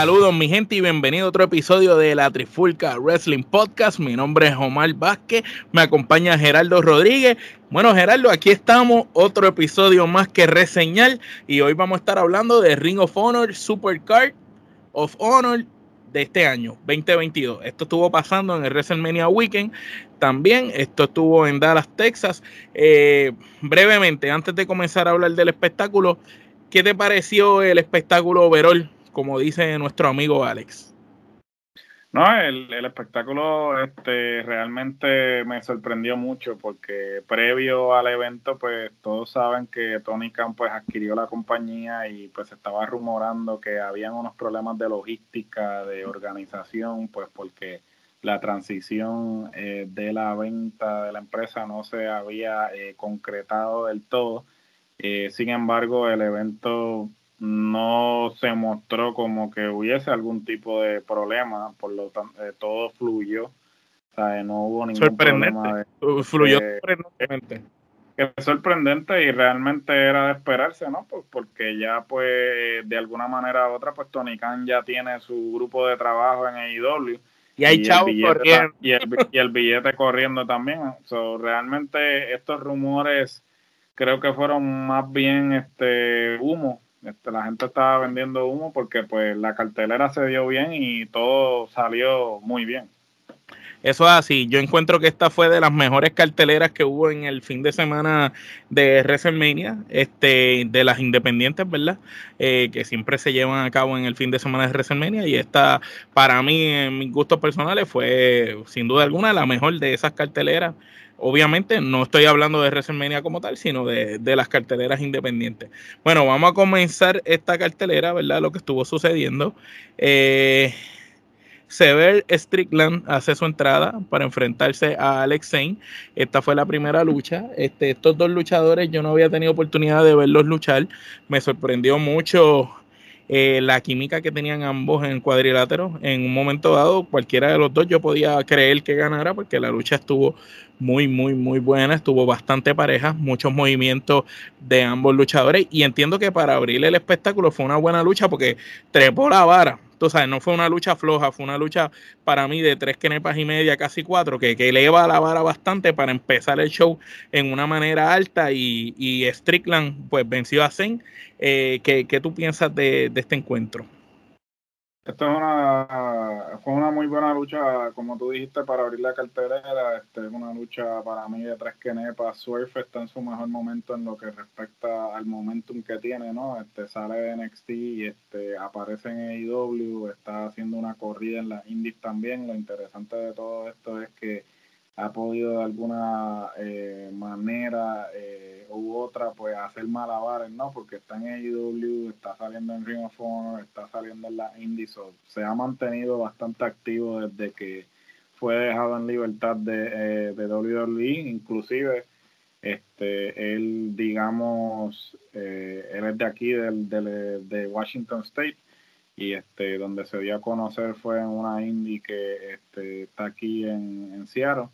Saludos mi gente y bienvenido a otro episodio de la Trifulca Wrestling Podcast. Mi nombre es Omar Vázquez, me acompaña Gerardo Rodríguez. Bueno Gerardo, aquí estamos, otro episodio más que reseñar y hoy vamos a estar hablando de Ring of Honor Supercard of Honor de este año, 2022. Esto estuvo pasando en el WrestleMania Weekend. También esto estuvo en Dallas, Texas. Eh, brevemente, antes de comenzar a hablar del espectáculo, ¿qué te pareció el espectáculo overall como dice nuestro amigo Alex. No, el, espectáculo este, realmente me sorprendió mucho porque previo al evento, pues todos saben que Tony Khan adquirió la compañía y pues estaba rumorando que habían unos problemas de logística, de organización, pues porque la transición eh, de la venta de la empresa no se había eh, concretado del todo. Eh, sin embargo, el evento no se mostró como que hubiese algún tipo de problema, por lo tanto, eh, todo fluyó. O sea, no hubo ningún problema. De, fluyó sorprendentemente. Es sorprendente y realmente era de esperarse, ¿no? Pues porque ya, pues, de alguna manera u otra, pues Tony Khan ya tiene su grupo de trabajo en AEW. Y hay chavos corriendo. Y el, y el billete corriendo también. So, realmente estos rumores creo que fueron más bien este humo este, la gente estaba vendiendo humo porque pues la cartelera se dio bien y todo salió muy bien. Eso es así. Yo encuentro que esta fue de las mejores carteleras que hubo en el fin de semana de WrestleMania, este, de las independientes, ¿verdad? Eh, que siempre se llevan a cabo en el fin de semana de WrestleMania. Y esta, para mí, en mis gustos personales, fue sin duda alguna la mejor de esas carteleras. Obviamente no estoy hablando de WrestleMania como tal, sino de, las carteleras independientes. Bueno, vamos a comenzar esta cartelera, ¿verdad? Lo que estuvo sucediendo. Eh, Sever Strickland hace su entrada para enfrentarse a Alex Zane. Esta fue la primera lucha. Este, estos dos luchadores yo no había tenido oportunidad de verlos luchar. Me sorprendió mucho eh, la química que tenían ambos en cuadrilátero. En un momento dado, cualquiera de los dos yo podía creer que ganara porque la lucha estuvo muy, muy, muy buena. Estuvo bastante pareja, muchos movimientos de ambos luchadores. Y entiendo que para abrir el espectáculo fue una buena lucha porque trepó la vara tú sabes, no fue una lucha floja, fue una lucha para mí de tres kenepas y media, casi cuatro, que, que eleva la vara bastante para empezar el show en una manera alta y, y Strickland pues venció a Zen. Eh, ¿qué, ¿qué, tú piensas de, de este encuentro? Esto es una, fue una muy buena lucha, como tú dijiste, para abrir la cartelera. Este, es una lucha para mí de tres quenepas. Surf está en su mejor momento en lo que respecta al momentum que tiene, ¿no? Este, sale de NXT este, aparece en AEW, está haciendo una corrida en las indies también. Lo interesante de todo esto es que ha podido de alguna eh, manera eh, u otra pues hacer malabares, ¿no? Porque está en AEW, está saliendo en Ring of Honor, está saliendo en la Indies, se ha mantenido bastante activo desde que fue dejado en libertad de, eh, de WWE, inclusive este él digamos él es de aquí del, de Washington State y este donde se dio a conocer fue en una indie que este, está aquí en, en Seattle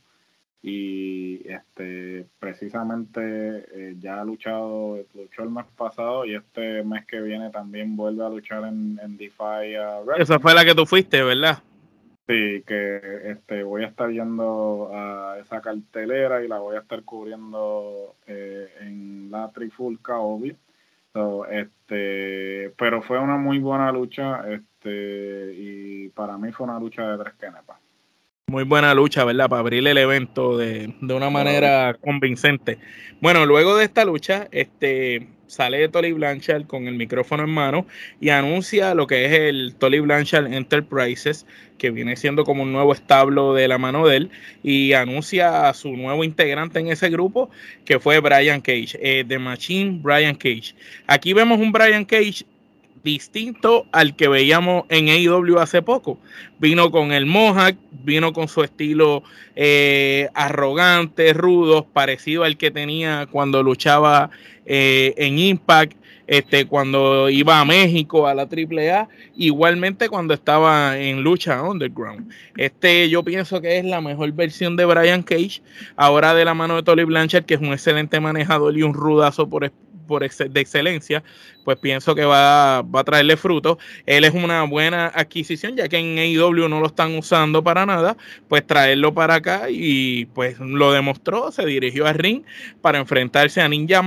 y este precisamente eh, ya ha luchado, luchó el mes pasado y este mes que viene también vuelve a luchar en, en Defy Esa fue la que tú fuiste, ¿verdad? Sí, que este voy a estar yendo a esa cartelera y la voy a estar cubriendo eh, en la Trifulca, obvio. este, pero fue una muy buena lucha, este, y para mí fue una lucha de tres kenepas. Muy buena lucha, ¿verdad? Para abrir el evento de, una manera convincente. Bueno, luego de esta lucha, este sale Tolly Blanchard con el micrófono en mano y anuncia lo que es el Tolly Blanchard Enterprises, que viene siendo como un nuevo establo de la mano de él, y anuncia a su nuevo integrante en ese grupo, que fue Brian Cage, eh, The Machine Brian Cage. Aquí vemos un Brian Cage distinto al que veíamos en AEW hace poco. Vino con el Mohawk, vino con su estilo eh, arrogante, rudo, parecido al que tenía cuando luchaba eh, en Impact, este, cuando iba a México a la AAA, igualmente cuando estaba en lucha underground. Este yo pienso que es la mejor versión de Brian Cage, ahora de la mano de Tolly Blanchard, que es un excelente manejador y un rudazo por, por de excelencia, pues pienso que va, va, a traerle fruto. Él es una buena adquisición, ya que en AEW no lo están usando para nada, pues traerlo para acá y pues lo demostró, se dirigió a ring para enfrentarse a Ninja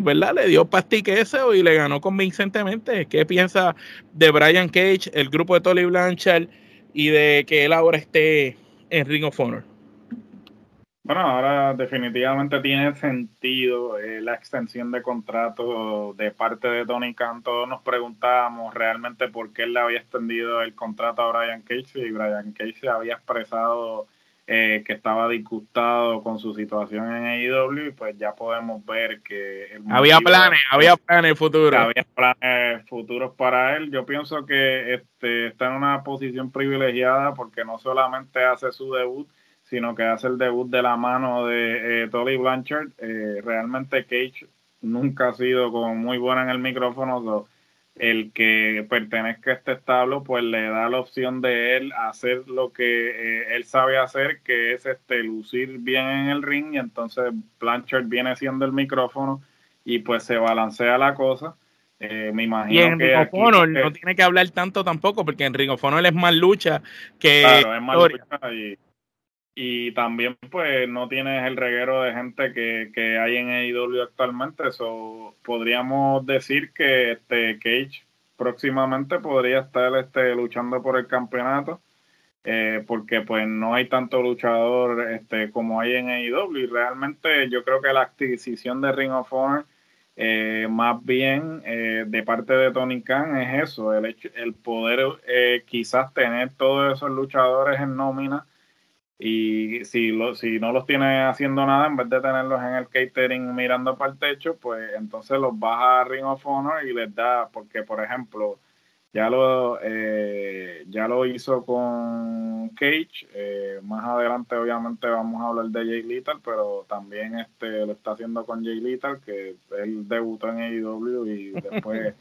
¿verdad? le dio pastique ese y le ganó convincentemente. ¿Qué piensa de Brian Cage, el grupo de Tolly Blanchard y de que él ahora esté en Ring of Honor? Bueno, ahora definitivamente tiene sentido eh, la extensión de contrato de parte de Tony Khan. Todos nos preguntábamos realmente por qué él le había extendido el contrato a Brian Cage y Brian Cage había expresado eh, que estaba disgustado con su situación en AEW y pues ya podemos ver que... Había planes, había planes futuros. Había planes futuros para él. Yo pienso que este, está en una posición privilegiada porque no solamente hace su debut, sino que hace el debut de la mano de eh, Tolly Blanchard. Eh, realmente Cage nunca ha sido como muy buena en el micrófono. El que pertenezca a este establo, pues le da la opción de él hacer lo que eh, él sabe hacer, que es este lucir bien en el ring. Y entonces Blanchard viene siendo el micrófono y pues se balancea la cosa. me imagino y en que Honor no tiene que hablar tanto tampoco, porque en Ring of Honor es más lucha que. Claro, es más lucha y, y también pues no tienes el reguero de gente que, que hay en AEW actualmente, eso podríamos decir que este Cage próximamente podría estar este, luchando por el campeonato, eh, porque pues no hay tanto luchador este, como hay en AEW y realmente yo creo que la adquisición de Ring of Honor eh, más bien eh, de parte de Tony Khan es eso, el, hecho, el poder quizás tener todos esos luchadores en nómina y si, lo, si no los tiene haciendo nada, en vez de tenerlos en el catering mirando para el techo, pues entonces los baja a Ring of Honor y les da, porque por ejemplo, ya lo, eh, ya lo hizo con Cage, eh, más adelante obviamente vamos a hablar de Jay Little, pero también este lo está haciendo con Jay Little, que él debutó en AEW y después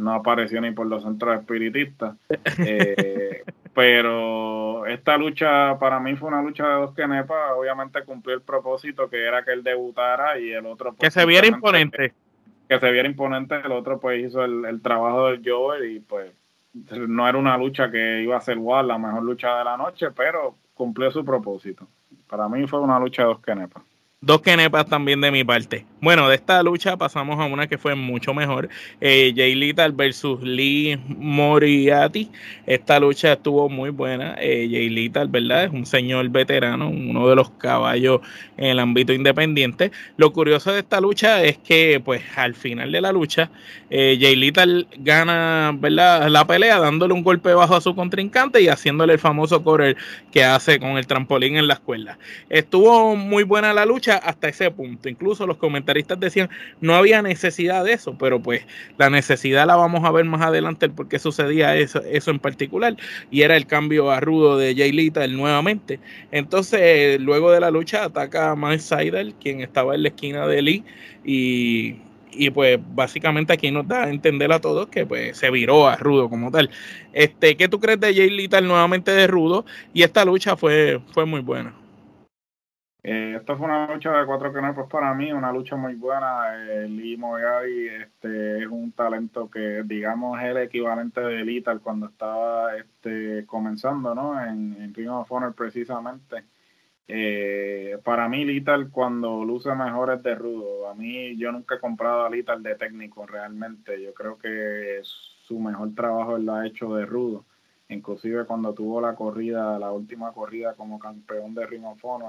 no apareció ni por los centros espiritistas. Eh, pero esta lucha para mí fue una lucha de dos kenepas. Obviamente cumplió el propósito que era que él debutara y el otro. Pues, que se viera imponente. Que, se viera imponente. El otro, pues hizo el, trabajo del Joel y, pues, no era una lucha que iba a ser igual la mejor lucha de la noche, pero cumplió su propósito. Para mí fue una lucha de dos kenepas. Dos kenepas también de mi parte. Bueno, de esta lucha pasamos a una que fue mucho mejor. Eh, Jay Little versus Lee Moriarty. Esta lucha estuvo muy buena. Eh, Jay Little, ¿verdad? Es un señor veterano, uno de los caballos en el ámbito independiente. Lo curioso de esta lucha es que, pues, al final de la lucha, eh, Jay Little gana, ¿verdad? La pelea dándole un golpe bajo a su contrincante y haciéndole el famoso correr que hace con el trampolín en la escuela. Estuvo muy buena la lucha hasta ese punto. Incluso los comentaristas decían, no había necesidad de eso, pero pues la necesidad la vamos a ver más adelante el por qué sucedía eso, eso en particular. Y era el cambio a rudo de Jay Little nuevamente. Entonces, luego de la lucha, ataca a Mike Seidel, quien estaba en la esquina de Lee, y y pues básicamente aquí nos da a entender a todos que pues se viró a Rudo como tal. Este, ¿qué tú crees de Jay Little nuevamente de Rudo? Y esta lucha fue, fue muy buena. Eh, esta fue una lucha de cuatro pues para mí, una lucha muy buena. Eh, Lee Moyari este, es un talento que, digamos, es el equivalente de Lital cuando estaba este, comenzando, ¿no? En, en Ring of Honor precisamente. Eh, para mí, Lital cuando luce mejor es de rudo. A mí, yo nunca he comprado a Lital de técnico realmente. Yo creo que su mejor trabajo lo ha hecho de rudo inclusive cuando tuvo la corrida, la última corrida como campeón de Ring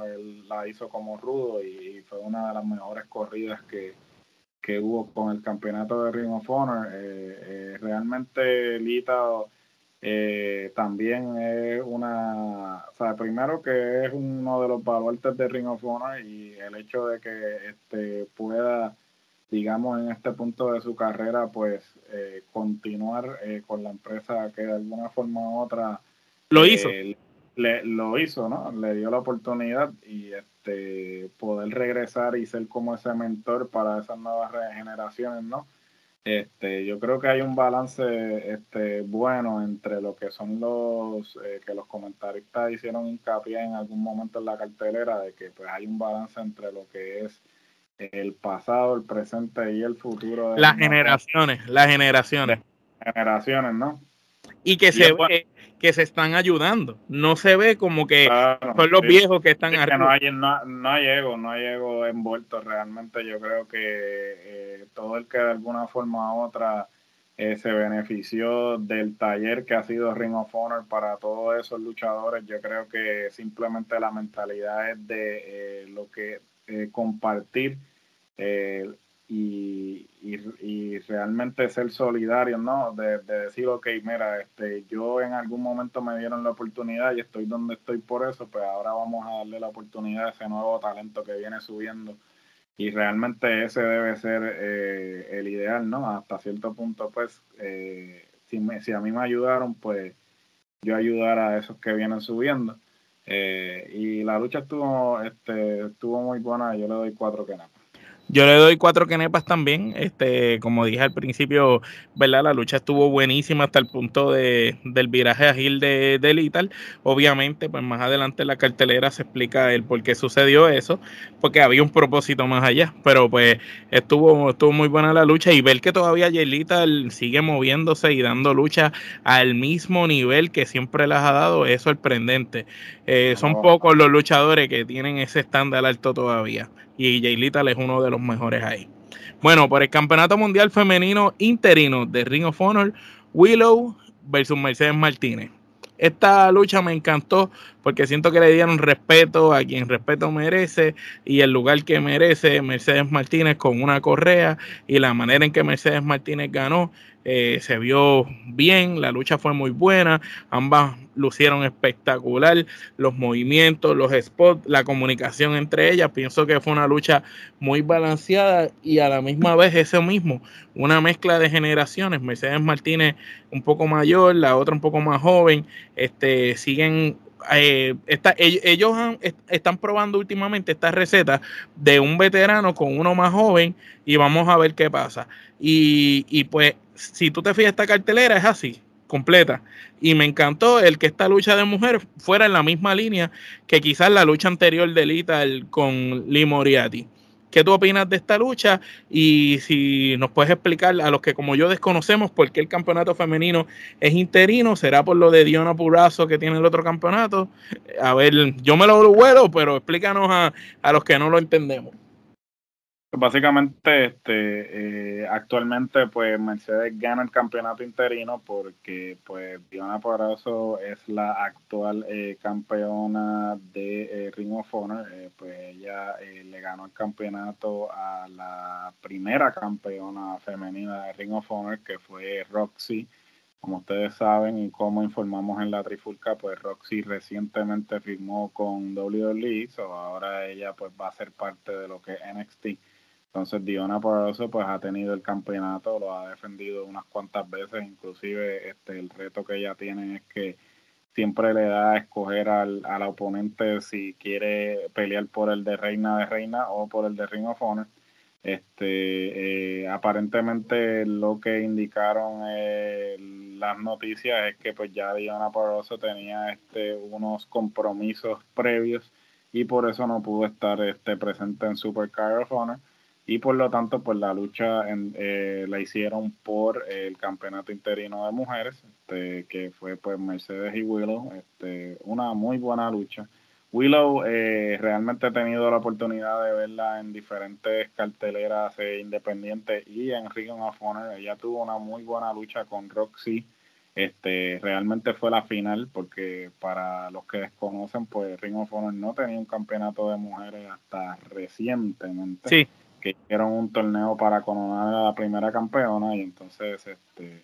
él la hizo como rudo y, fue una de las mejores corridas que, hubo con el campeonato de Ring. Eh, eh, realmente Lita eh, también es una, o sea, primero que es uno de los baluartes de Ring y el hecho de que este pueda digamos, en este punto de su carrera, pues eh, continuar eh, con la empresa que de alguna forma u otra lo hizo. Eh, le, lo hizo, ¿no? Le dio la oportunidad y este poder regresar y ser como ese mentor para esas nuevas generaciones, ¿no? Este, yo creo que hay un balance este, bueno entre lo que son los que los comentaristas hicieron hincapié en algún momento en la cartelera de que pues hay un balance entre lo que es el pasado, el presente y el futuro. las generaciones, las generaciones. Generaciones, ¿no? Y que se ve que se están ayudando. No se ve como que son los viejos que están arriba. no, hay, no, no, hay ego, no hay ego envuelto realmente. Yo creo que eh, todo el que de alguna forma u otra eh, se benefició del taller que ha sido Ring of Honor para todos esos luchadores. Yo creo que simplemente la mentalidad es de eh, lo que compartir y, y, realmente ser solidario, ¿no? De, decir, ok, mira, este, yo en algún momento me dieron la oportunidad y estoy donde estoy por eso, pues ahora vamos a darle la oportunidad a ese nuevo talento que viene subiendo. Y realmente ese debe ser eh, el ideal, ¿no? Hasta cierto punto, pues, eh, si, me, si a mí me ayudaron, pues yo ayudar a esos que vienen subiendo. Eh, y la lucha estuvo, este, estuvo muy buena, yo le doy cuatro que nada. Yo le doy cuatro kenepas también. Este, como dije al principio, ¿verdad? La lucha estuvo buenísima hasta el punto de, del viraje ágil de, de Lital. Obviamente, pues más adelante en la cartelera se explica el por qué sucedió eso, porque había un propósito más allá. Pero pues estuvo, estuvo muy buena la lucha y ver que todavía Lital sigue moviéndose y dando lucha al mismo nivel que siempre las ha dado es sorprendente. Eh, son oh. pocos los luchadores que tienen ese estándar alto todavía y Jay Little es uno de los mejores ahí. Bueno, por el Campeonato Mundial Femenino Interino de Ring of Honor, Willow versus Mercedes Martínez. Esta lucha me encantó porque siento que le dieron respeto a quien respeto merece y el lugar que merece Mercedes Martínez con una correa y la manera en que Mercedes Martínez ganó eh, se vio bien, la lucha fue muy buena, ambas lucieron espectacular, los movimientos, los spots, la comunicación entre ellas, pienso que fue una lucha muy balanceada y a la misma vez ese mismo, una mezcla de generaciones, Mercedes Martínez un poco mayor, la otra un poco más joven, este, siguen eh, ellos están probando últimamente esta receta de un veterano con uno más joven y vamos a ver qué pasa. Y, y pues, si tú te fijas, esta cartelera es así, completa. Y me encantó el que esta lucha de mujeres fuera en la misma línea que quizás la lucha anterior de Lita con Lee Moriarty. ¿Qué tú opinas de esta lucha? Y si nos puedes explicar a los que como yo desconocemos por qué el campeonato femenino es interino, será por lo de Diona Purazo que tiene el otro campeonato. A ver, yo me lo vuelo, pero explícanos a, a los que no lo entendemos. Básicamente, este, eh, actualmente, pues Mercedes gana el campeonato interino porque, pues, Diana Parazo es la actual eh, campeona de eh, Ring of Honor. pues ella le ganó el campeonato a la primera campeona femenina de Ring of Honor, que fue Roxy. Como ustedes saben y como informamos en la Trifulca, pues Roxy recientemente firmó con WWE, so ahora ella pues va a ser parte de lo que es NXT entonces Diona por eso pues ha tenido el campeonato, lo ha defendido unas cuantas veces, inclusive este el reto que ella tiene es que siempre le da a escoger al, oponente si quiere pelear por el de reina de reina o por el de Ring of Honor. Este, eh, aparentemente lo que indicaron eh, las noticias es que pues ya Diona Poroso tenía este, unos compromisos previos y por eso no pudo estar este, presente en Supercar of Honor y por lo tanto pues la lucha eh, la hicieron por el campeonato interino de mujeres este, que fue pues Mercedes y Willow este, una muy buena lucha. Willow eh, realmente he tenido la oportunidad de verla en diferentes carteleras eh, independientes y en Ring of Honor. Ella tuvo una muy buena lucha con Roxy. Este realmente fue la final porque para los que desconocen pues Ring of Honor no tenía un campeonato de mujeres hasta recientemente. Sí que hicieron un torneo para coronar a la primera campeona y entonces este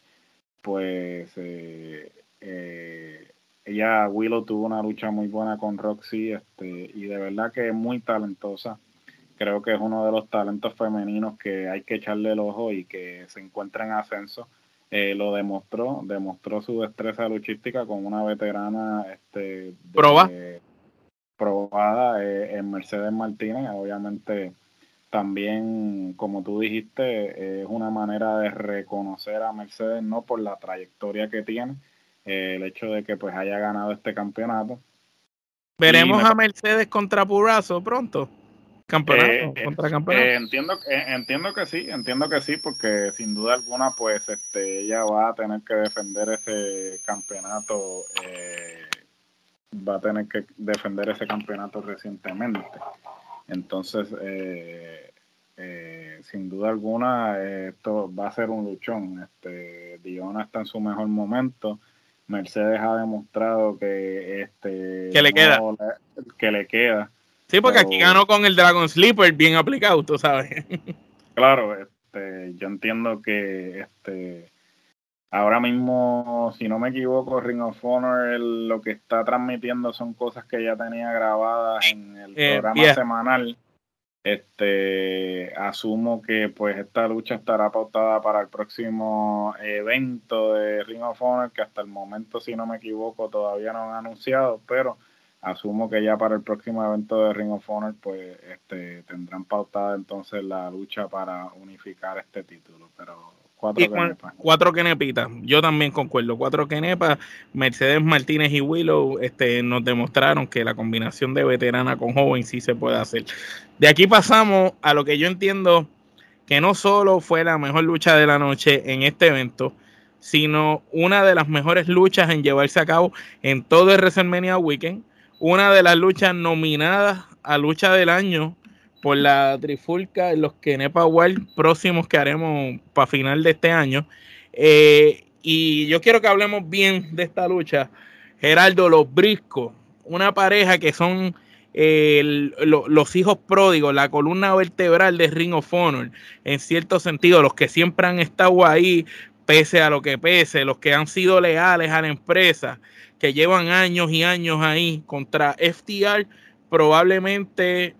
pues eh, eh, ella Willow tuvo una lucha muy buena con Roxy este y de verdad que es muy talentosa. Creo que es uno de los talentos femeninos que hay que echarle el ojo y que se encuentra en ascenso. Eh, lo demostró demostró su destreza luchística con una veterana este probada en Mercedes Martínez obviamente también, como tú dijiste, es una manera de reconocer a Mercedes no por la trayectoria que tiene, eh, el hecho de que pues haya ganado este campeonato. ¿Veremos a Mercedes contra Purazo pronto? campeonato, eh, contra campeonato. Eh, entiendo, entiendo que sí, entiendo que sí, porque sin duda alguna, pues este, ella va a tener que defender ese campeonato, va a tener que defender ese campeonato recientemente. Entonces, sin duda alguna, esto va a ser un luchón. Este, Diona está en su mejor momento. Mercedes ha demostrado que este que le queda que le queda sí porque aquí ganó con el Dragon Sleeper bien aplicado tú sabes claro este yo entiendo que este ahora mismo si no me equivoco Ring of Honor lo que está transmitiendo son cosas que ya tenía grabadas en el eh, programa semanal este, asumo que pues esta lucha estará pautada para el próximo evento de Ring of Honor, que hasta el momento, si no me equivoco, todavía no han anunciado, pero asumo que ya para el próximo evento de Ring of Honor, pues este, tendrán pautada entonces la lucha para unificar este título. Pero Cuatro quenepas. Yo también concuerdo. Cuatro quenepas. Mercedes Martínez y Willow este, nos demostraron que la combinación de veterana con joven sí se puede hacer. De aquí pasamos a lo que yo entiendo que no solo fue la mejor lucha de la noche en este evento, sino una de las mejores luchas en llevarse a cabo en todo el WrestleMania Weekend. Una de las luchas nominadas a lucha del año por la trifulca los Kenepa World próximos que haremos para final de este año. Eh, y yo quiero que hablemos bien de esta lucha. Geraldo, los Briscos, una pareja que son eh, los hijos pródigos, la columna vertebral de Ring of Honor, en cierto sentido, los que siempre han estado ahí, pese a lo que pese, los que han sido leales a la empresa, que llevan años y años ahí contra FTR, probablemente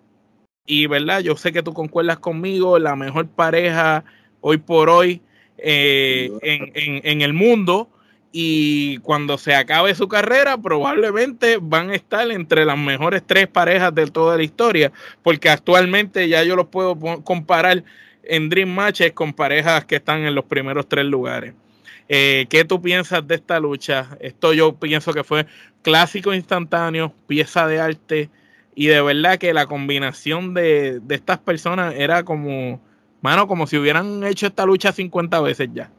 y verdad, yo sé que tú concuerdas conmigo, la mejor pareja hoy por hoy eh, en, el mundo. Y cuando se acabe su carrera, probablemente van a estar entre las mejores tres parejas de toda la historia, porque actualmente ya yo los puedo comparar en Dream Matches con parejas que están en los primeros tres lugares. Eh, ¿Qué tú piensas de esta lucha? Esto yo pienso que fue clásico instantáneo, pieza de arte, y de verdad que la combinación de, estas personas era como, mano, como si hubieran hecho esta lucha 50 veces ya.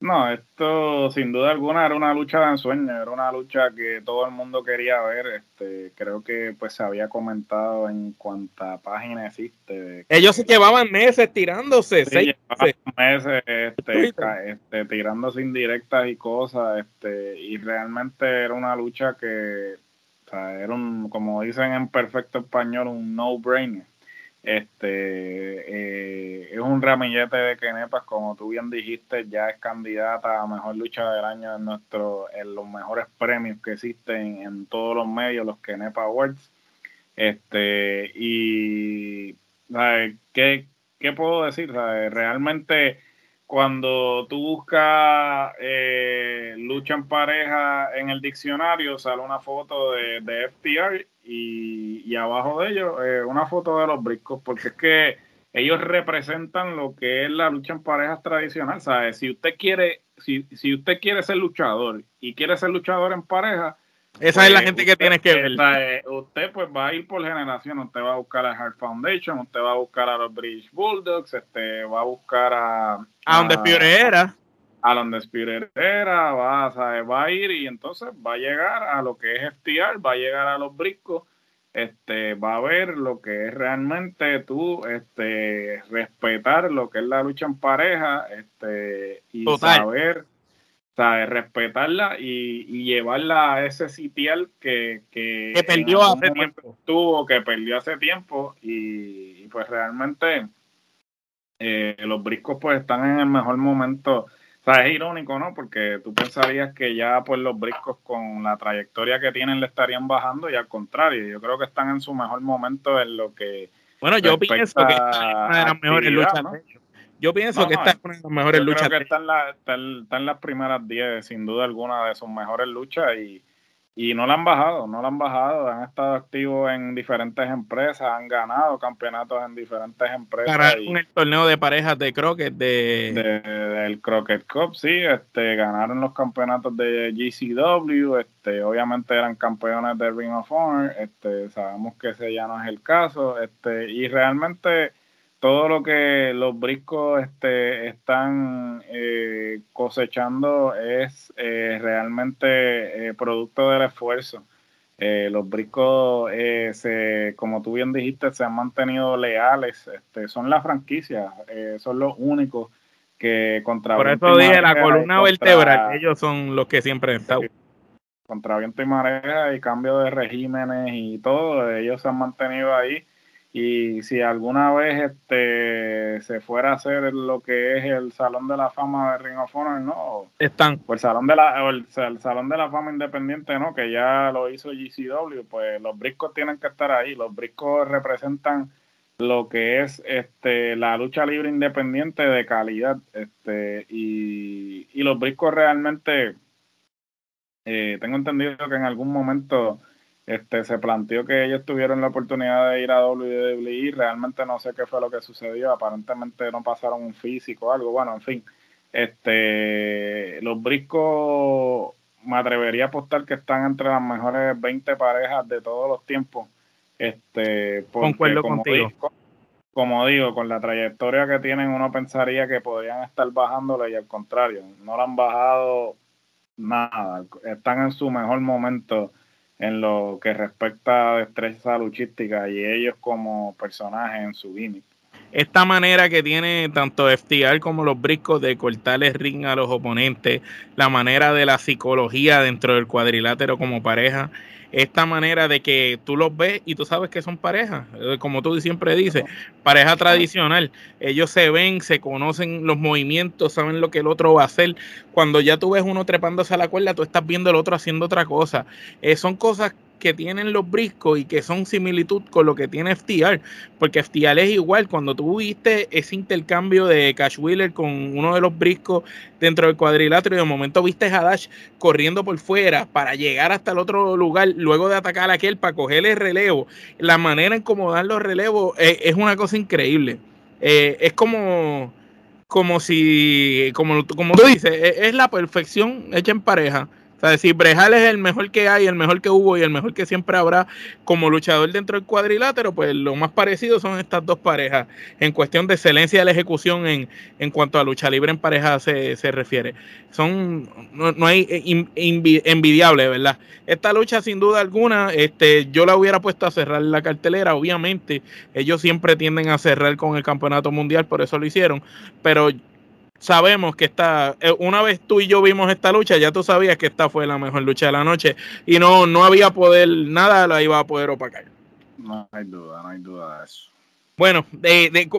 No, esto sin duda alguna era una lucha de ensueño, era una lucha que todo el mundo quería ver. Este, creo que pues se había comentado en cuánta página existe. Ellos se llevaban meses tirándose, seis meses, este, este, tirándose indirectas y cosas, este, y realmente era una lucha que era un, como dicen en perfecto español, un no-brainer. Este eh, es un ramillete de Kenepas, como tú bien dijiste, ya es candidata a mejor lucha del año en nuestro, en los mejores premios que existen en todos los medios, los Kenepa Awards. Este, y ¿qué, ¿qué, puedo decir? Realmente cuando tú buscas eh, lucha en pareja en el diccionario, sale una foto de, de FTR y, abajo de ellos eh, una foto de los briscos, porque es que ellos representan lo que es la lucha en parejas tradicional. ¿sabes? Si usted quiere, si, si usted quiere ser luchador y quiere ser luchador en pareja, esa es la pues, gente que tiene que ver. Eh, usted pues va a ir por generación, usted va a buscar a Heart Foundation, usted va a buscar a los British Bulldogs, este va a buscar a... A donde Era. A donde Era, va, a, va a ir y entonces va a llegar a lo que es FTR, va a llegar a los briscos, este, va a ver lo que es realmente tú, este, respetar lo que es la lucha en pareja, este, y saber respetarla y, llevarla a ese sitial que, que, perdió hace tiempo. Tuvo, que perdió hace tiempo y, pues realmente eh, los briscos pues están en el mejor momento. O sea, es irónico, ¿no? Porque tú pensarías que ya pues los briscos con la trayectoria que tienen le estarían bajando y al contrario, yo creo que están en su mejor momento en lo que... Bueno, yo pienso que es una de las mejores luchas yo pienso que esta es una de las mejores luchas. Creo que está en, las primeras 10, sin duda alguna, de sus mejores luchas. Y, y no la han bajado, no la han bajado, han estado activos en diferentes empresas, han ganado campeonatos en diferentes empresas. Ganaron el torneo de parejas de croquet de... del Croquet Cup, sí, este, ganaron los campeonatos de GCW, este, obviamente eran campeones de Ring of Honor, este, sabemos que ese ya no es el caso, este, y realmente todo lo que los briscos este, están eh, cosechando es eh, realmente eh, producto del esfuerzo. los briscos, se, como tú bien dijiste, se han mantenido leales, este, son las franquicias, son los únicos que contra Por eso dije la columna vertebral, ellos son los que siempre han estado. contra viento y marea y cambio de regímenes y todo, ellos se han mantenido ahí y si alguna vez este se fuera a hacer lo que es el Salón de la Fama de Ring of Honor, no. Están. O el Salón de la, el, Salón de la Fama Independiente, no, que ya lo hizo GCW, pues los briscos tienen que estar ahí. Los briscos representan lo que es este la lucha libre independiente de calidad. Este, y, y los briscos realmente eh, tengo entendido que en algún momento este, se planteó que ellos tuvieron la oportunidad de ir a WWE, realmente no sé qué fue lo que sucedió, aparentemente no pasaron un físico o algo, bueno, en fin, este, los briscos me atrevería a apostar que están entre las mejores 20 parejas de todos los tiempos, este, Concuerdo como contigo. Digo, como digo, con la trayectoria que tienen, uno pensaría que podrían estar bajándole y al contrario, no la han bajado nada, están en su mejor momento en lo que respecta a destreza luchística y ellos como personajes en su gimmick. Esta manera que tiene tanto FTR como los briscos de cortarle ring a los oponentes, la manera de la psicología dentro del cuadrilátero como pareja, esta manera de que tú los ves y tú sabes que son parejas, eh, como tú siempre dices, pareja tradicional. Ellos se ven, se conocen los movimientos, saben lo que el otro va a hacer. Cuando ya tú ves uno trepándose a la cuerda, tú estás viendo el otro haciendo otra cosa. Eh, son cosas que tienen los briscos y que son similitud con lo que tiene FTR, porque FTR es igual, cuando tú viste ese intercambio de Cash Wheeler con uno de los briscos dentro del cuadrilátero y de momento viste a Dash corriendo por fuera para llegar hasta el otro lugar, luego de atacar a aquel para coger el relevo, la manera en cómo dan los relevos eh, es una cosa increíble. Eh, es como como si, como, como tú dices, e, es la perfección hecha en pareja. O sea, si Brejal es el mejor que hay, el mejor que hubo y el mejor que siempre habrá como luchador dentro del cuadrilátero, pues lo más parecido son estas dos parejas en cuestión de excelencia de la ejecución en, en cuanto a lucha libre en pareja se, refiere. Son, no, hay envidiable, ¿verdad? Esta lucha sin duda alguna, este, yo la hubiera puesto a cerrar la cartelera, obviamente ellos siempre tienden a cerrar con el campeonato mundial, por eso lo hicieron, pero sabemos que esta, eh, una vez tú y yo vimos esta lucha, ya tú sabías que esta fue la mejor lucha de la noche y no, no había poder, nada la iba a poder opacar. No hay duda, no hay duda de eso. Bueno,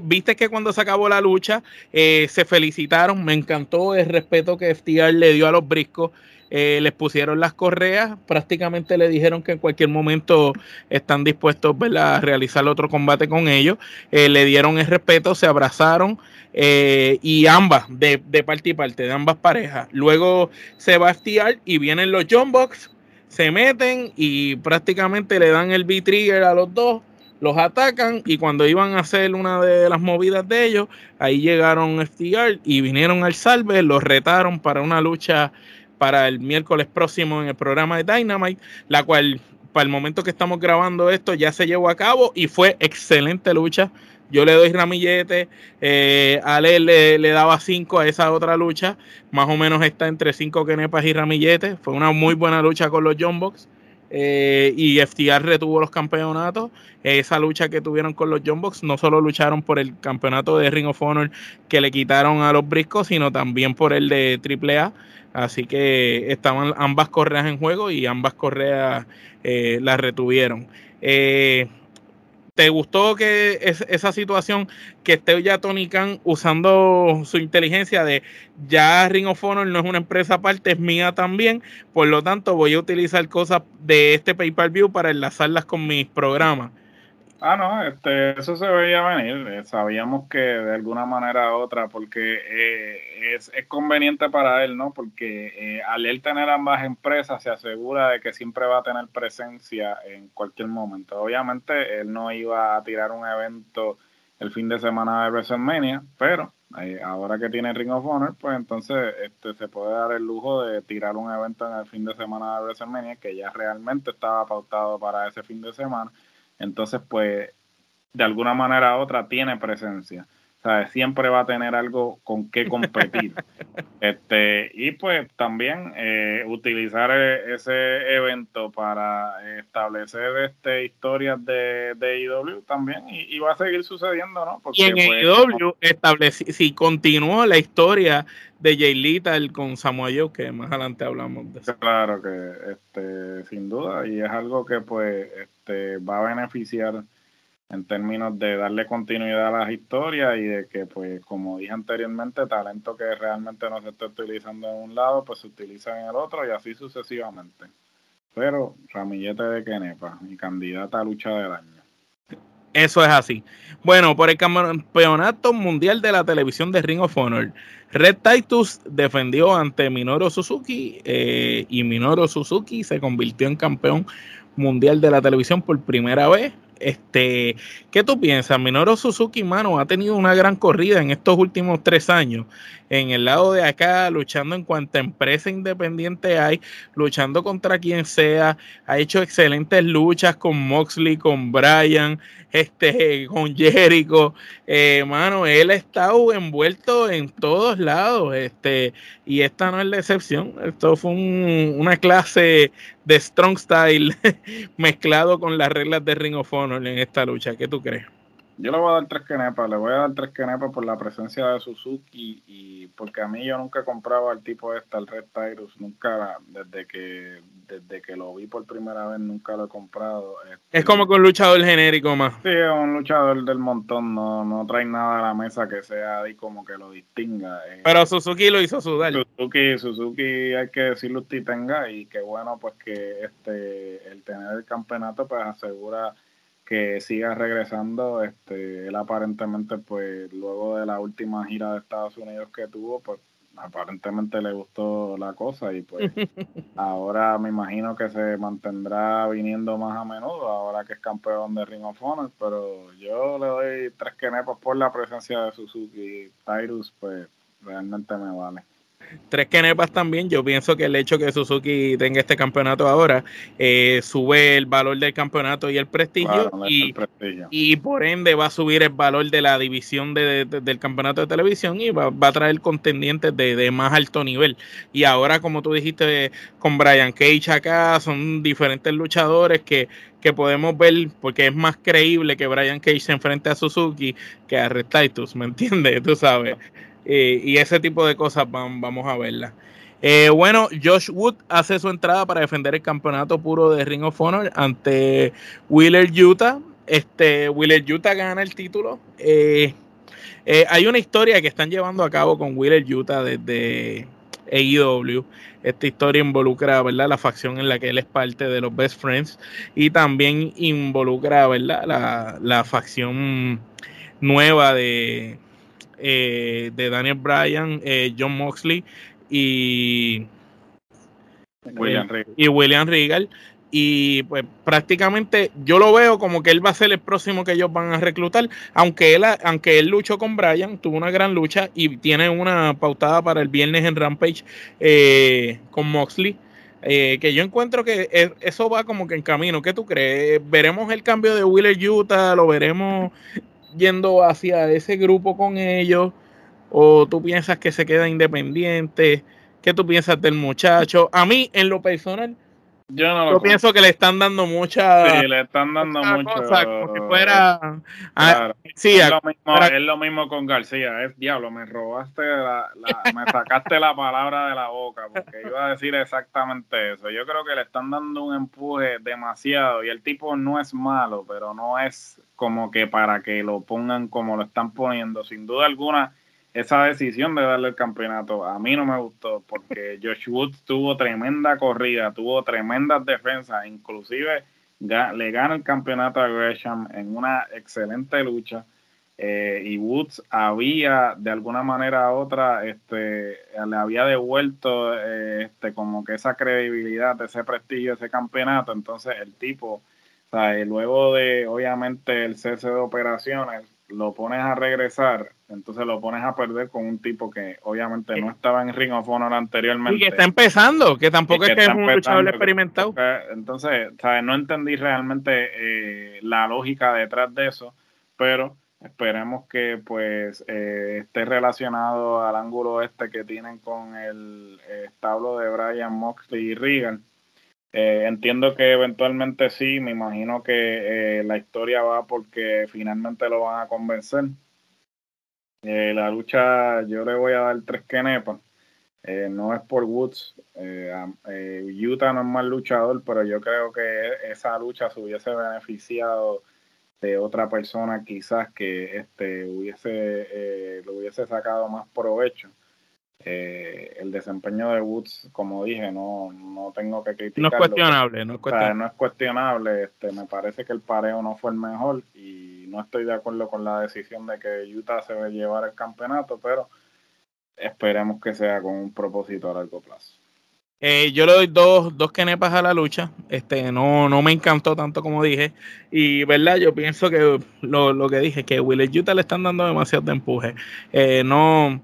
viste que cuando se acabó la lucha eh, se felicitaron, me encantó el respeto que FTR le dio a los briscos. Eh, les pusieron las correas, prácticamente le dijeron que en cualquier momento están dispuestos a realizar otro combate con ellos. Eh, le dieron el respeto, se abrazaron y ambas, de, parte y parte, de ambas parejas. Luego se va a estiar y vienen los John Box, se meten y prácticamente le dan el B-Trigger a los dos los atacan y cuando iban a hacer una de las movidas de ellos, ahí llegaron FTR y vinieron al salve, los retaron para una lucha para el miércoles próximo en el programa de Dynamite, la cual para el momento que estamos grabando esto ya se llevó a cabo y fue excelente lucha. Yo le doy ramillete, eh, Ale le, daba cinco a esa otra lucha, más o menos está entre cinco quenepas y ramilletes. Fue una muy buena lucha con los John. Eh, y FTR retuvo los campeonatos. Esa lucha que tuvieron con los John no solo lucharon por el campeonato de Ring of Honor que le quitaron a los briscos, sino también por el de AAA. Así que estaban ambas correas en juego y ambas correas eh, las retuvieron. Eh, ¿Te gustó que esa situación que esté ya Tony Khan usando su inteligencia de ya Ring of no es una empresa aparte, es mía también, por lo tanto voy a utilizar cosas de este pay-per-view para enlazarlas con mis programas? Ah, no, este, eso se veía venir. Eh, sabíamos que de alguna manera u otra, porque eh, es, conveniente para él, ¿no? Porque eh, al él tener ambas empresas, se asegura de que siempre va a tener presencia en cualquier momento. Obviamente, él no iba a tirar un evento el fin de semana de WrestleMania, pero ahora que tiene Ring of Honor, pues entonces este, se puede dar el lujo de tirar un evento en el fin de semana de WrestleMania que ya realmente estaba pautado para ese fin de semana entonces, pues, de alguna manera u otra tiene presencia. Sea, siempre va a tener algo con qué competir. este Y pues también eh, utilizar e, ese evento para establecer este historias de, de IW también y, va a seguir sucediendo, ¿no? Porque, y en pues, IW estableci si continuó la historia de Jay Little con Samoa que más adelante hablamos de eso. Claro que este, sin duda y es algo que pues este, va a beneficiar en términos de darle continuidad a las historias y de que, pues, como dije anteriormente, talento que realmente no se está utilizando en un lado, pues se utiliza en el otro y así sucesivamente. Pero Ramillete de Kenepa, mi candidata a lucha del año. Eso es así. Bueno, por el campeonato mundial de la televisión de Ring of Honor, Red Titus defendió ante Minoru Suzuki eh, y Minoru Suzuki se convirtió en campeón mundial de la televisión por primera vez este, ¿Qué tú piensas? Minoru Suzuki, mano, ha tenido una gran corrida en estos últimos tres años. En el lado de acá, luchando en cuanta empresa independiente hay, luchando contra quien sea. Ha hecho excelentes luchas con Moxley, con Brian, este, con Jericho. Eh, mano, él ha estado envuelto en todos lados. Este, y esta no es la excepción. Esto fue una clase de strong style mezclado con las reglas de Ring of Honor en esta lucha. ¿Qué tú crees? Yo le voy a dar tres quenepas, le voy a dar tres quenepas por la presencia de Suzuki y porque a mí yo nunca compraba el tipo este, el Red Tyrus, nunca, desde que desde que lo vi por primera vez, nunca lo he comprado. Este, es como que un luchador genérico más. Sí, es un luchador del montón, no, no trae nada a la mesa que sea ahí como que lo distinga. Eh. Pero Suzuki lo hizo sudar. Suzuki, Suzuki hay que decirlo usted tenga y que bueno pues que este el tener el campeonato pues asegura que siga regresando. Este, él aparentemente, pues, luego de la última gira de Estados Unidos que tuvo, pues aparentemente le gustó la cosa y pues ahora me imagino que se mantendrá viniendo más a menudo ahora que es campeón de Ring of Honor pero yo le doy tres quenepas por la presencia de Suzuki Tyrus pues realmente me vale tres kenepas también. Yo pienso que el hecho que Suzuki tenga este campeonato ahora eh, sube el valor del campeonato y el prestigio, y, por ende va a subir el valor de la división de, del campeonato de televisión y va, a traer contendientes de, más alto nivel. Y ahora, como tú dijiste con Brian Cage acá, son diferentes luchadores que, que podemos ver, porque es más creíble que Brian Cage se enfrente a Suzuki que a Red Titus, ¿me entiendes? Tú sabes. Eh, y ese tipo de cosas vamos a verlas. Eh, bueno, Josh Wood hace su entrada para defender el campeonato puro de Ring of Honor ante Wheeler Utah. Este, Wheeler Utah gana el título. Eh, hay una historia que están llevando a cabo con Wheeler Utah desde AEW. Esta historia involucra, ¿verdad? La facción en la que él es parte de los Best Friends y también involucra, ¿verdad? La, la facción nueva de, eh, de Daniel Bryan, eh, John Moxley y William, eh, y William Regal. Y pues prácticamente yo lo veo como que él va a ser el próximo que ellos van a reclutar. Aunque él, aunque él luchó con Bryan, tuvo una gran lucha y tiene una pautada para el viernes en Rampage con Moxley. que yo encuentro que e, eso va como que en camino. ¿Qué tú crees? ¿Veremos el cambio de Wheeler Utah? ¿Lo veremos yendo hacia ese grupo con ellos? ¿O tú piensas que se queda independiente? ¿Qué tú piensas del muchacho? A mí, en lo personal, yo, no lo pienso que le están dando mucha. Sí, le están dando mucho. como si fuera. sí, es, lo mismo, es, lo mismo, con García. Es diablo, me robaste, la, me sacaste la palabra de la boca, porque iba a decir exactamente eso. Yo creo que le están dando un empuje demasiado y el tipo no es malo, pero no es como que para que lo pongan como lo están poniendo. Sin duda alguna esa decisión de darle el campeonato a mí no me gustó porque Josh Woods tuvo tremenda corrida, tuvo tremendas defensas, inclusive le gana el campeonato a Gresham en una excelente lucha. Eh, y Woods había de alguna manera u otra este, le había devuelto eh, este, como que esa credibilidad, ese prestigio, ese campeonato. Entonces el tipo, luego de obviamente el cese de operaciones, lo pones a regresar, entonces lo pones a perder con un tipo que obviamente no estaba en Ring of Honor anteriormente. Y que está empezando, que tampoco es que es un luchador experimentado. entonces, ¿sabes? no entendí realmente eh, la lógica detrás de eso, pero esperemos que pues eh, esté relacionado al ángulo este que tienen con el establo de Brian Moxley y Regan eh, entiendo que eventualmente sí, me imagino que eh, la historia va porque finalmente lo van a convencer. Eh, la lucha, yo le voy a dar tres quenepas. no es por Woods. Utah no es mal luchador, pero yo creo que esa lucha se hubiese beneficiado de otra persona quizás que este hubiese lo hubiese sacado más provecho. Eh, el desempeño de Woods, como dije, no, no tengo que criticarlo. No es cuestionable, no es cuestionable. no es cuestionable. Este, me parece que el pareo no fue el mejor y no estoy de acuerdo con la decisión de que Utah se debe llevar el campeonato, pero esperemos que sea con un propósito a largo plazo. Eh, yo le doy dos, dos kenepas a la lucha. Este, no, no me encantó tanto como dije. Y verdad, yo pienso que lo, lo que dije, que Will Utah le están dando demasiado de empuje. Eh, no,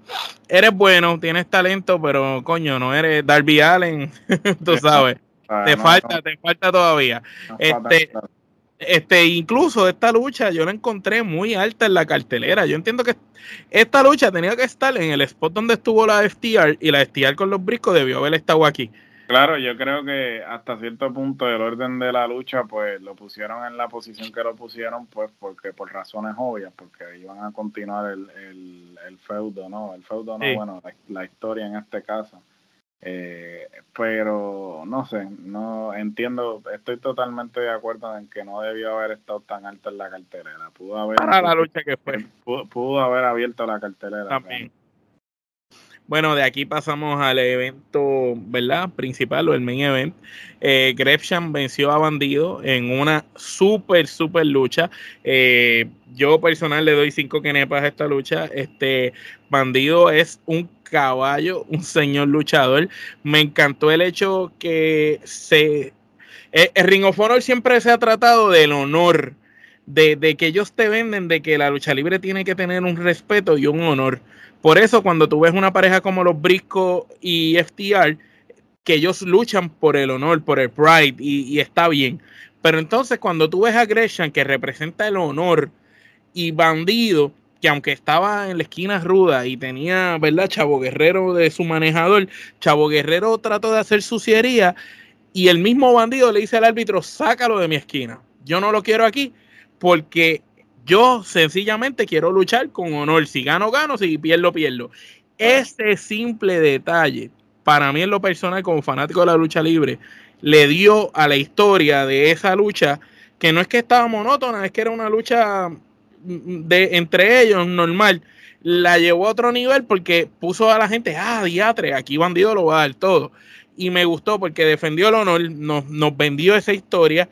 eres bueno, tienes talento, pero coño, no eres Darby Allen, tú sabes. Ah, te falta, te falta todavía. este, este, incluso esta lucha yo la encontré muy alta en la cartelera. Yo entiendo que esta lucha tenía que estar en el spot donde estuvo la FTR y la FTR con los briscos debió haber estado aquí. Claro, yo creo que hasta cierto punto el orden de la lucha, pues lo pusieron en la posición que lo pusieron, pues porque por razones obvias, porque iban a continuar el, el, feudo, ¿no? El feudo, no, bueno, la historia en este caso. Eh, pero no sé, no entiendo, estoy totalmente de acuerdo en que no debió haber estado tan alto en la cartelera. Pudo haber, la lucha que fue. Pudo, haber abierto la cartelera. También. Bueno, de aquí pasamos al evento, ¿verdad? Principal o el main event. Eh, venció a Bandido en una súper, súper lucha. Eh, yo personal le doy cinco quenepas a esta lucha. Este Bandido es un caballo, un señor luchador. Me encantó el hecho que se... Eh, el Ring of Honor siempre se ha tratado del honor, de, de que ellos te venden, de que la lucha libre tiene que tener un respeto y un honor por eso, cuando tú ves una pareja como los Brisco y FTR, que ellos luchan por el honor, por el pride, y, está bien. Pero entonces, cuando tú ves a Gresham, que representa el honor, y Bandido, que aunque estaba en la esquina ruda y tenía, ¿verdad? Chavo Guerrero de su manejador, Chavo Guerrero trató de hacer suciería y el mismo bandido le dice al árbitro, sácalo de mi esquina. Yo no lo quiero aquí porque yo sencillamente quiero luchar con honor. Si gano, gano. Si pierdo, pierdo. Ese simple detalle, para mí en lo personal, como fanático de la lucha libre, le dio a la historia de esa lucha, que no es que estaba monótona, es que era una lucha de entre ellos normal. La llevó a otro nivel porque puso a la gente, ah, diatre, aquí bandido lo va a dar todo. Y me gustó porque defendió el honor, nos, nos vendió esa historia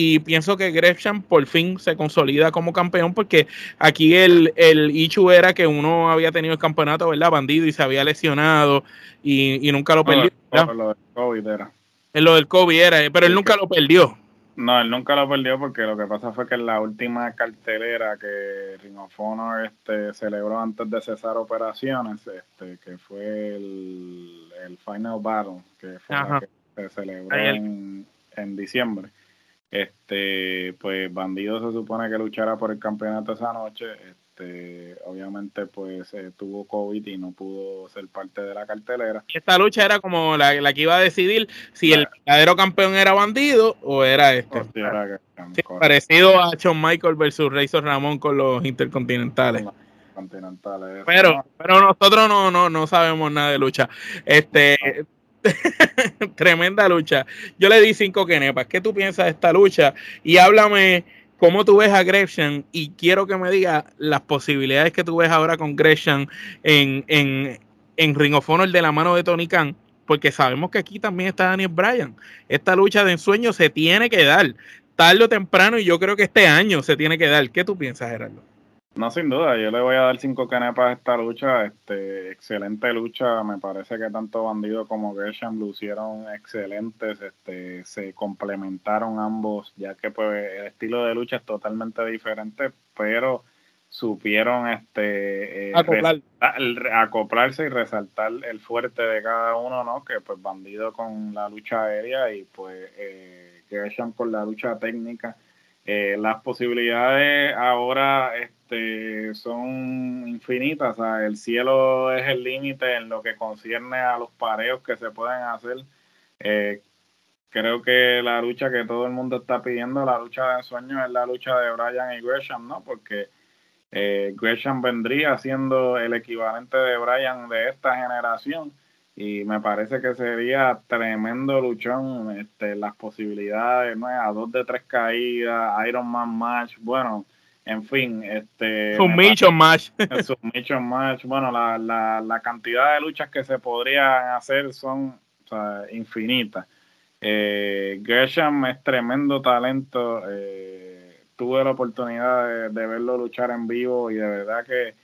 y pienso que Gresham por fin se consolida como campeón porque aquí el, el Ichu era que uno había tenido el campeonato, ¿verdad? Bandido y se había lesionado y, nunca lo perdió. No, lo del COVID era. En lo del COVID era, pero él nunca lo perdió. No, él nunca lo perdió porque lo que pasa fue que en la última cartelera que Ring of Honor este, celebró antes de cesar operaciones, este, que fue el, Final Battle, que fue que se celebró en, en diciembre este, pues Bandido se supone que luchará por el campeonato esa noche. Este, obviamente, pues eh, tuvo COVID y no pudo ser parte de la cartelera. Esta lucha era como la, que iba a decidir si el verdadero campeón era Bandido o era este. parecido a Shawn Michael versus Razor Ramón con los intercontinentales. Pero, pero nosotros no, no, no sabemos nada de lucha. Este, Tremenda lucha. Yo le di cinco kenepas. ¿Qué tú piensas de esta lucha? Y háblame cómo tú ves a Gresham y quiero que me digas las posibilidades que tú ves ahora con Gresham en, en, en Ring of Honor de la mano de Tony Khan, porque sabemos que aquí también está Daniel Bryan. Esta lucha de ensueño se tiene que dar. tarde o temprano y yo creo que este año se tiene que dar. ¿Qué tú piensas, Gerardo? No, sin duda, yo le voy a dar cinco canepas a esta lucha, este, excelente lucha, me parece que tanto Bandido como Gresham lucieron excelentes, este, se complementaron ambos, ya que pues el estilo de lucha es totalmente diferente, pero supieron este eh, acoplarse y resaltar el fuerte de cada uno, ¿no? Que pues Bandido con la lucha aérea y pues eh, Gresham con la lucha técnica. Eh, las posibilidades ahora este, son infinitas, el cielo es el límite en lo que concierne a los pareos que se pueden hacer. Eh, creo que la lucha que todo el mundo está pidiendo, la lucha de sueños, es la lucha de Brian y Gresham, ¿no? Porque eh, Gresham vendría siendo el equivalente de Brian de esta generación y me parece que sería tremendo luchón este, las posibilidades ¿no? a dos de tres caídas Iron Man match bueno en fin este submission match submission match bueno la, la, la, cantidad de luchas que se podrían hacer son infinitas eh, Gresham es tremendo talento eh, tuve la oportunidad de verlo luchar en vivo y de verdad que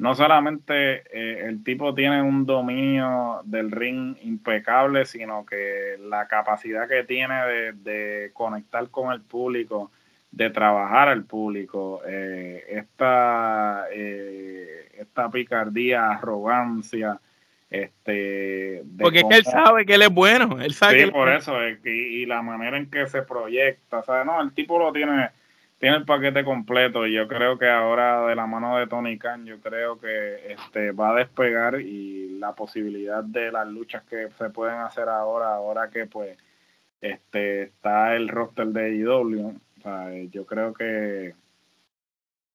no solamente eh, el tipo tiene un dominio del ring impecable, sino que la capacidad que tiene de, conectar con el público, de trabajar al público, eh, esta, eh, esta picardía, arrogancia, este porque es que él sabe que él es bueno él sabe sí, por eso y, y, la manera en que se proyecta o no el tipo lo tiene tiene el paquete completo y yo creo que ahora de la mano de Tony Khan yo creo que este va a despegar y la posibilidad de las luchas que se pueden hacer ahora ahora que pues este está el roster de IW e yo creo que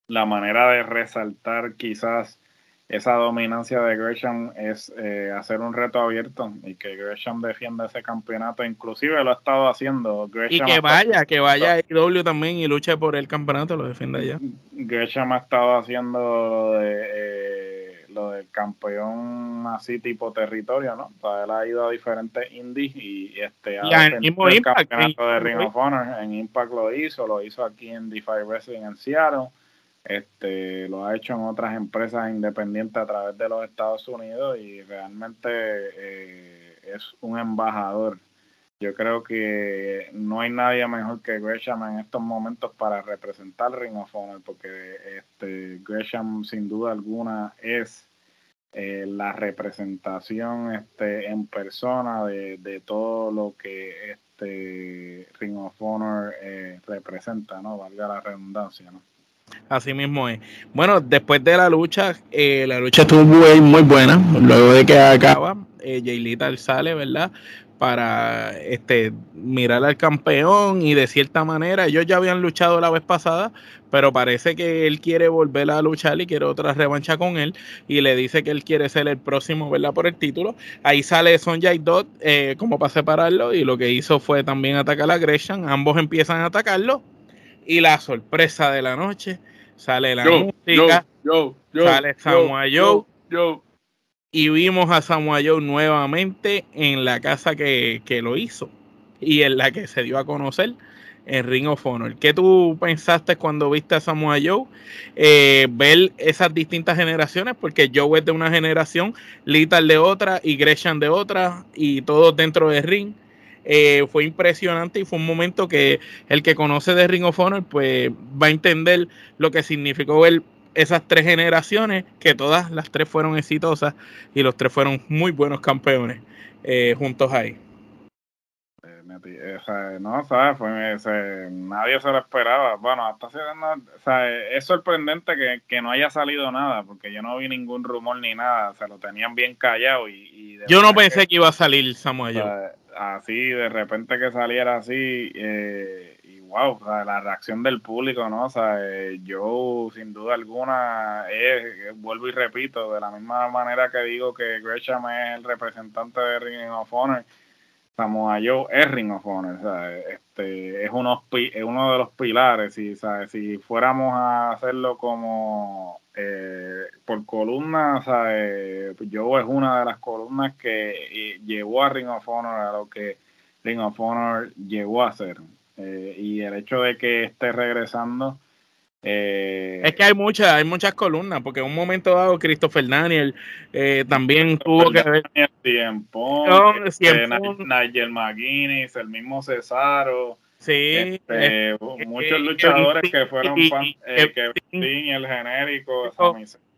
la manera de resaltar quizás esa dominancia de Gresham es eh, hacer un reto abierto y que Gresham defienda ese campeonato. Inclusive lo ha estado haciendo. Gresham y que vaya, que vaya a IW también y luche por el campeonato, lo defienda ya. Gresham ha estado haciendo lo, de, eh, lo del campeón así tipo territorio, ¿no? O sea, él ha ido a diferentes indies y este ha el campeonato de Ring of Honor. En Impact lo hizo, lo hizo aquí en DeFi Wrestling en Seattle este, lo ha hecho en otras empresas independientes a través de los Estados Unidos y realmente eh, es un embajador. Yo creo que no hay nadie mejor que Gresham en estos momentos para representar Ring of Honor, porque este, Gresham sin duda alguna es eh, la representación este, en persona de, de, todo lo que este Ring of Honor eh, representa, ¿no? Valga la redundancia, ¿no? Así mismo es. Bueno, después de la lucha, eh, la lucha estuvo muy, buena. Luego de que acaba, eh, Jay sale, ¿verdad? Para este, mirar al campeón y de cierta manera, ellos ya habían luchado la vez pasada, pero parece que él quiere volver a luchar y quiere otra revancha con él y le dice que él quiere ser el próximo, ¿verdad? Por el título. Ahí sale Sonjay Dot eh, como para separarlo y lo que hizo fue también atacar a Gresham. Ambos empiezan a atacarlo y la sorpresa de la noche, sale la música, sale Samoa Joe, y vimos a Samoa Joe nuevamente en la casa que, lo hizo y en la que se dio a conocer en Ring of Honor. ¿Qué tú pensaste cuando viste a Samoa Joe? Eh, ver esas distintas generaciones, porque Joe es de una generación, Lital de otra y Gresham de otra, y todos dentro del ring. Eh, fue impresionante y fue un momento que el que conoce de Ring of Honor pues va a entender lo que significó ver esas tres generaciones, que todas las tres fueron exitosas y los tres fueron muy buenos campeones eh, juntos ahí. Eh, no, ¿sabes? nadie se lo esperaba. Bueno, hasta es sorprendente que, no haya salido nada, porque yo no vi ningún rumor ni nada. Se lo tenían bien callado. y, Yo no pensé que, iba a salir Samuel así, de repente que saliera así, eh, y wow, la reacción del público, ¿no? O sea, eh, yo sin duda alguna, vuelvo y repito, de la misma manera que digo que Gresham es el representante de Ring of Honor, Samoa Joe es Ring of Honor, Este, es, uno, de los pilares, ¿sabes? si fuéramos a hacerlo como eh, por columna, ¿sabes? Joe es una de las columnas que eh, llevó a Ring of Honor a lo que Ring of Honor llegó a ser. Eh, y el hecho de que esté regresando. Eh, es que hay muchas, hay muchas columnas, porque en un momento dado Christopher Daniel eh, también tuvo que ver. Tiempo, este, Nigel McGuinness, el mismo Cesaro. Sí, este, muchos luchadores que fueron fan, que Sting, el genérico,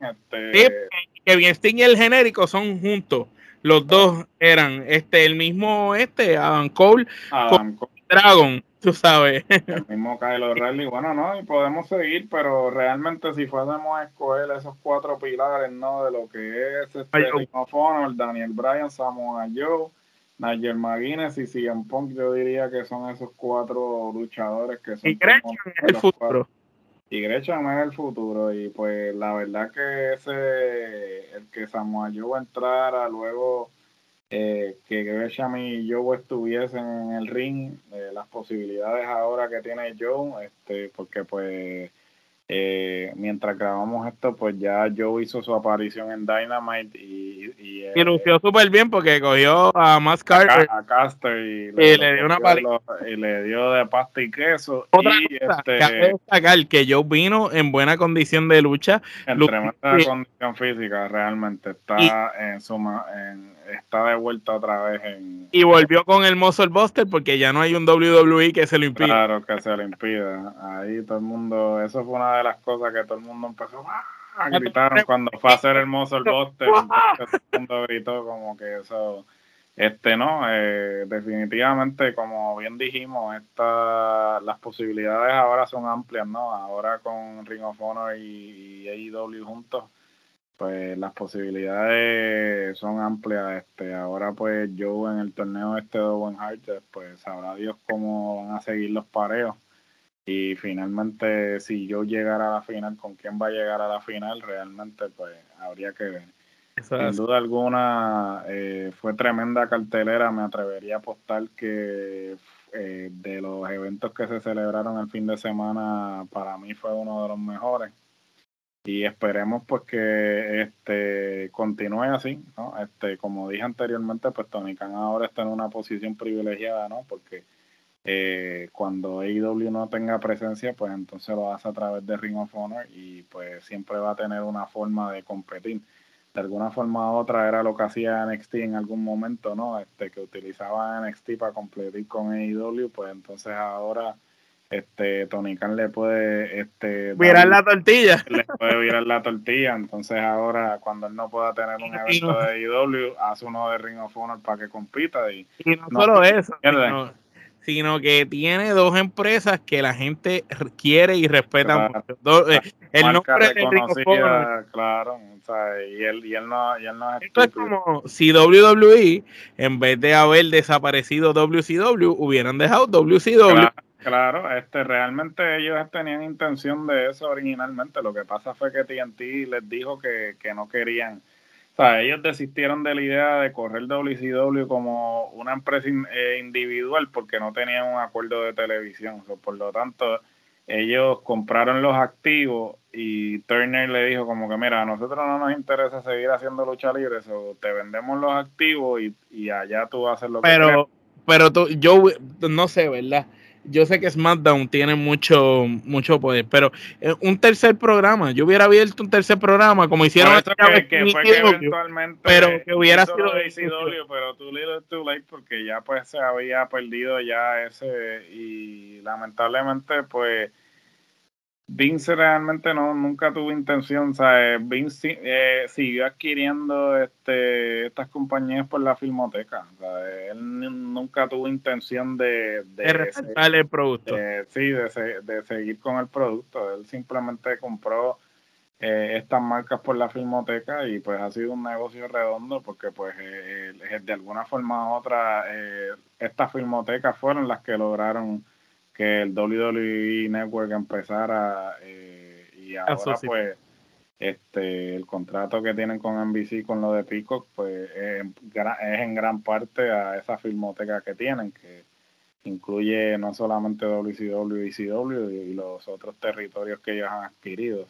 este, Kevin Sting y el genérico son juntos. Los dos eran este el mismo este Adam Cole, Adam Cole. Dragon, tú sabes. El mismo O'Reilly. Bueno, no, y podemos seguir, pero realmente si fuésemos a escoger esos cuatro pilares, ¿no? De lo que es este el Daniel Bryan, Samoa Joe, Nigel McGuinness y CM Punk, yo diría que son esos cuatro luchadores que son... Y Gresham es el futuro. Y Gresham es el futuro. Y pues la verdad que ese, el que Samoa Joe entrara luego eh, que Gresham y Joe estuviesen en el ring, eh, las posibilidades ahora que tiene Joe, este, porque pues eh, mientras grabamos esto, pues ya Joe hizo su aparición en Dynamite y, y, y lució súper bien porque cogió a Max Carter a, Caster y, le, dio una y le dio de pasta y queso. Otra y cosa, este, que Joe vino en buena condición de lucha. En tremenda condición física, realmente está en suma, en, está de vuelta otra vez en... Y volvió con el Muscle Buster porque ya no hay un WWE que se lo impida. Claro, que se lo impida. Ahí todo el mundo, eso fue una de las cosas que todo el mundo empezó a gritar cuando fue a hacer el Muscle Buster. todo el mundo gritó como que eso... Este no, eh, definitivamente, como bien dijimos, esta, las posibilidades ahora son amplias, ¿no? Ahora con Ring of Honor y, y AEW juntos, pues las posibilidades son amplias. Este, ahora pues yo en el torneo este de Owen Hart, pues sabrá Dios cómo van a seguir los pareos. Y finalmente, si yo llegara a la final, con quién va a llegar a la final, realmente pues habría que ver. Sin duda alguna, eh, fue tremenda cartelera. Me atrevería a apostar que eh, de los eventos que se celebraron el fin de semana, para mí fue uno de los mejores y esperemos pues que este continúe así, ¿no? Este, como dije anteriormente, pues Tony Khan ahora está en una posición privilegiada, ¿no? Porque eh, cuando AEW no tenga presencia, pues entonces lo hace a través de Ring of Honor y pues siempre va a tener una forma de competir. De alguna forma u otra era lo que hacía NXT en algún momento, ¿no? Este, que utilizaba NXT para competir con AEW, pues entonces ahora este Tony Khan le puede este virar la tortilla. le puede virar la tortilla. Entonces ahora cuando él no pueda tener un evento de IW hace uno de Ring of Honor para que compita y, no, solo eso sino, que tiene dos empresas que la gente quiere y respeta mucho. Eh, el nombre de Ring of Honor. claro o sea, y él y él no, y él no es esto es como si WWE en vez de haber desaparecido WCW hubieran dejado WCW Claro, este, realmente ellos tenían intención de eso originalmente. Lo que pasa fue que TNT les dijo que, no querían. O sea, ellos desistieron de la idea de correr WCW como una empresa eh, individual porque no tenían un acuerdo de televisión. por lo tanto, ellos compraron los activos y Turner le dijo como que, mira, a nosotros no nos interesa seguir haciendo lucha libre, o te vendemos los activos y, y allá tú haces lo que Pero, pero tú, yo no sé, ¿verdad? Yo sé que SmackDown tiene mucho, mucho poder, pero eh, un tercer programa, yo hubiera abierto un tercer programa como hicieron que, que, fue que eventualmente pero que hubiera sido pero too little too late porque ya pues se había perdido ya ese y lamentablemente pues Vince realmente no nunca tuvo intención, ¿sabes? Vince eh, siguió adquiriendo este estas compañías por la filmoteca. Él nunca tuvo intención de... De, el producto. sí, de, seguir con el producto. Él simplemente compró eh, estas marcas por la filmoteca y pues ha sido un negocio redondo porque pues eh, de alguna forma u otra estas filmotecas fueron las que lograron que el WWE Network empezara eh, y ahora pues este el contrato que tienen con NBC con lo de Peacock pues es, en gran parte a esa filmoteca que tienen que incluye no solamente WCW y CW y los otros territorios que ellos han adquirido.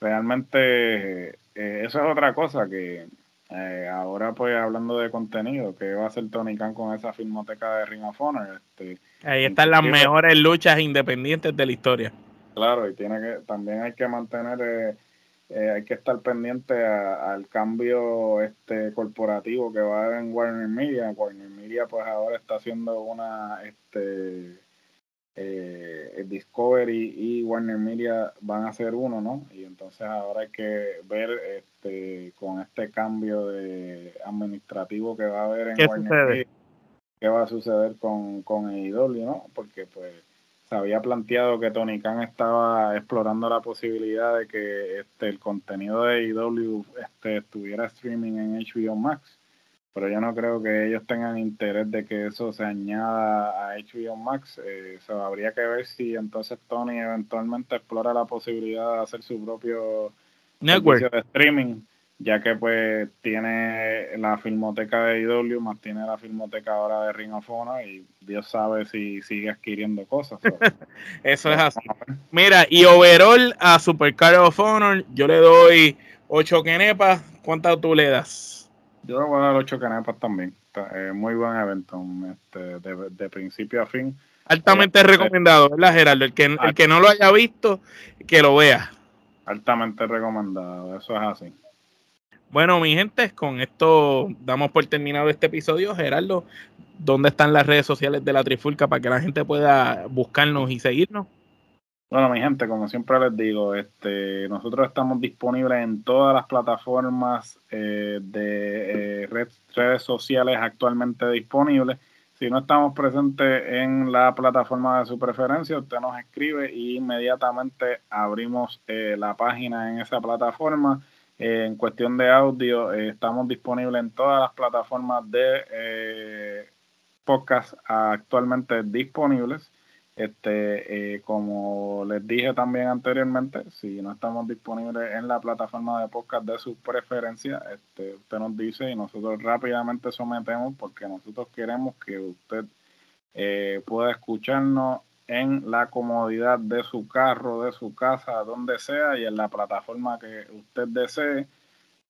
Realmente eh, eso es otra cosa que eh, ahora pues hablando de contenido que va a hacer Tony Khan con esa filmoteca de Ring of Honor este Ahí están las mejores luchas independientes de la historia. Claro, y tiene que también hay que mantener, eh, eh, hay que estar pendiente al cambio este corporativo que va a haber en Warner Media. Warner Media pues ahora está haciendo una este eh, Discovery y Warner Media van a ser uno, ¿no? Y entonces ahora hay que ver este con este cambio de administrativo que va a haber en Warner Media, qué va a suceder con, con AEW, ¿no? Porque pues se había planteado que Tony Khan estaba explorando la posibilidad de que este el contenido de AEW este, estuviera streaming en HBO Max pero yo no creo que ellos tengan interés de que eso se añada a HBO Max. Eh, habría que ver si entonces Tony eventualmente explora la posibilidad de hacer su propio network de streaming, ya que pues tiene la filmoteca de IW más tiene la filmoteca ahora de Ring of Honor y Dios sabe si sigue adquiriendo cosas. eso es así. Mira, y overall a Supercar of Honor yo le doy 8 kenepas. ¿Cuántas tú le das? Yo le voy a dar ocho canepas también. Eh, muy buen evento, este, de, principio a fin. Altamente eh, recomendado, ¿verdad, Gerardo? El que, el que no lo haya visto, que lo vea. Altamente recomendado, eso es así. Bueno, mi gente, con esto damos por terminado este episodio. Gerardo, ¿dónde están las redes sociales de la Trifulca para que la gente pueda buscarnos y seguirnos? Bueno, mi gente, como siempre les digo, este, nosotros estamos disponibles en todas las plataformas eh, de eh, redes sociales actualmente disponibles. Si no estamos presentes en la plataforma de su preferencia, usted nos escribe y inmediatamente abrimos eh, la página en esa plataforma. en cuestión de audio, estamos disponibles en todas las plataformas de podcast actualmente disponibles. Este, eh, como les dije también anteriormente, si no estamos disponibles en la plataforma de podcast de su preferencia, este, usted nos dice y nosotros rápidamente sometemos porque nosotros queremos que usted eh, pueda escucharnos en la comodidad de su carro, de su casa, donde sea y en la plataforma que usted desee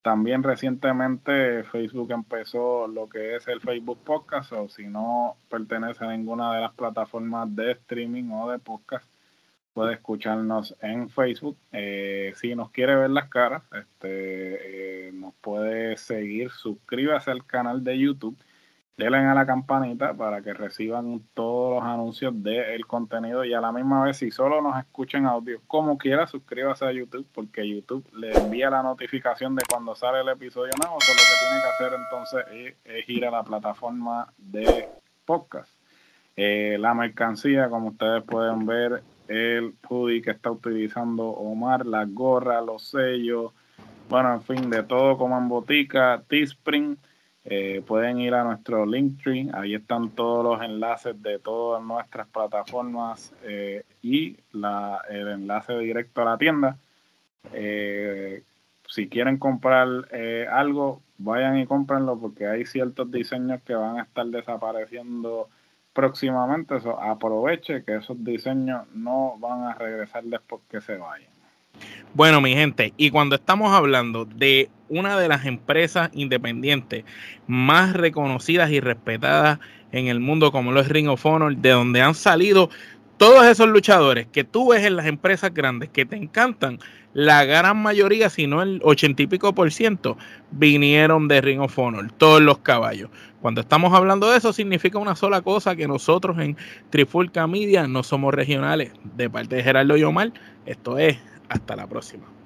también recientemente Facebook empezó lo que es el Facebook Podcast, o si no pertenece a ninguna de las plataformas de streaming o de podcast, puede escucharnos en Facebook. Eh, si nos quiere ver las caras, este, eh, nos puede seguir, suscríbase al canal de YouTube denle a la campanita para que reciban todos los anuncios del contenido y a la misma vez si solo nos escuchen audio como quiera suscríbase a YouTube porque YouTube le envía la notificación de cuando sale el episodio nuevo. Solo lo que tiene que hacer entonces es, ir a la plataforma de podcast. Eh, la mercancía como ustedes pueden ver el hoodie que está utilizando Omar la gorra los sellos bueno en fin de todo como en botica Teespring eh, pueden ir a nuestro Linktree, ahí están todos los enlaces de todas nuestras plataformas eh, y la, el enlace directo a la tienda. Eh, si quieren comprar algo, vayan y cómprenlo porque hay ciertos diseños que van a estar desapareciendo próximamente. Eso, aproveche que esos diseños no van a regresar después que se vayan. Bueno, mi gente, y cuando estamos hablando de una de las empresas independientes más reconocidas y respetadas en el mundo, como lo es Ring of Honor, de donde han salido todos esos luchadores que tú ves en las empresas grandes que te encantan, la gran mayoría, si no el ochenta y pico por ciento, vinieron de Ring of Honor, todos los caballos. Cuando estamos hablando de eso, significa una sola cosa, que nosotros en Trifulca Media no somos regionales. De parte de Gerardo Yomar, esto es hasta la próxima.